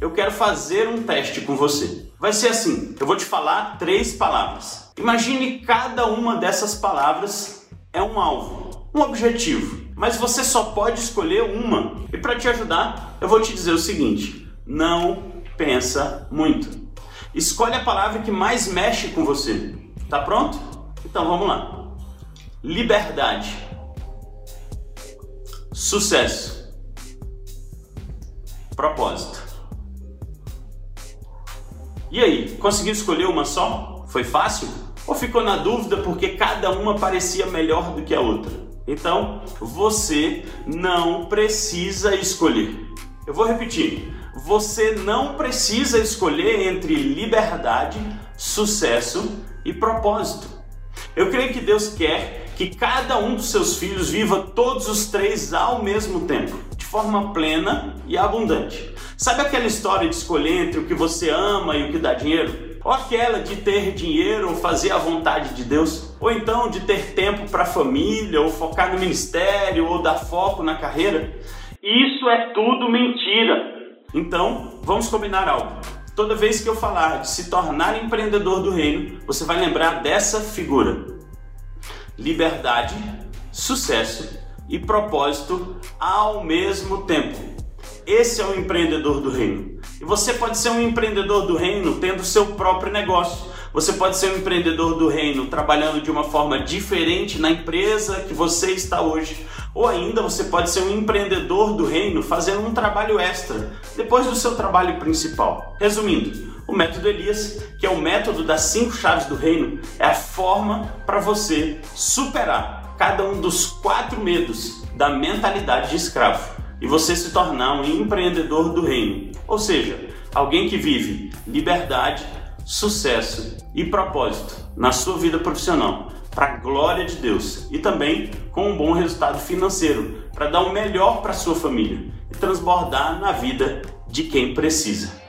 eu quero fazer um teste com você. Vai ser assim: eu vou te falar três palavras. Imagine cada uma dessas palavras é um alvo, um objetivo, mas você só pode escolher uma. E para te ajudar, eu vou te dizer o seguinte: não pensa muito. Escolhe a palavra que mais mexe com você. Tá pronto? Então vamos lá. Liberdade. Sucesso. Propósito. E aí, conseguiu escolher uma só? Foi fácil? Ou ficou na dúvida porque cada uma parecia melhor do que a outra? Então, você não precisa escolher. Eu vou repetir. Você não precisa escolher entre liberdade, sucesso e propósito. Eu creio que Deus quer que cada um dos seus filhos viva todos os três ao mesmo tempo, de forma plena e abundante. Sabe aquela história de escolher entre o que você ama e o que dá dinheiro? Ou aquela de ter dinheiro ou fazer a vontade de Deus? Ou então de ter tempo para a família, ou focar no ministério, ou dar foco na carreira? Isso é tudo mentira. Então, vamos combinar algo. Toda vez que eu falar de se tornar empreendedor do reino, você vai lembrar dessa figura: liberdade, sucesso e propósito ao mesmo tempo. Esse é o empreendedor do reino. E você pode ser um empreendedor do reino tendo seu próprio negócio. Você pode ser um empreendedor do reino trabalhando de uma forma diferente na empresa que você está hoje. Ou ainda você pode ser um empreendedor do reino fazendo um trabalho extra depois do seu trabalho principal. Resumindo, o método Elias, que é o método das cinco chaves do reino, é a forma para você superar cada um dos quatro medos da mentalidade de escravo e você se tornar um empreendedor do reino. Ou seja, alguém que vive liberdade, sucesso e propósito na sua vida profissional, para a glória de Deus e também com um bom resultado financeiro, para dar o melhor para sua família e transbordar na vida de quem precisa.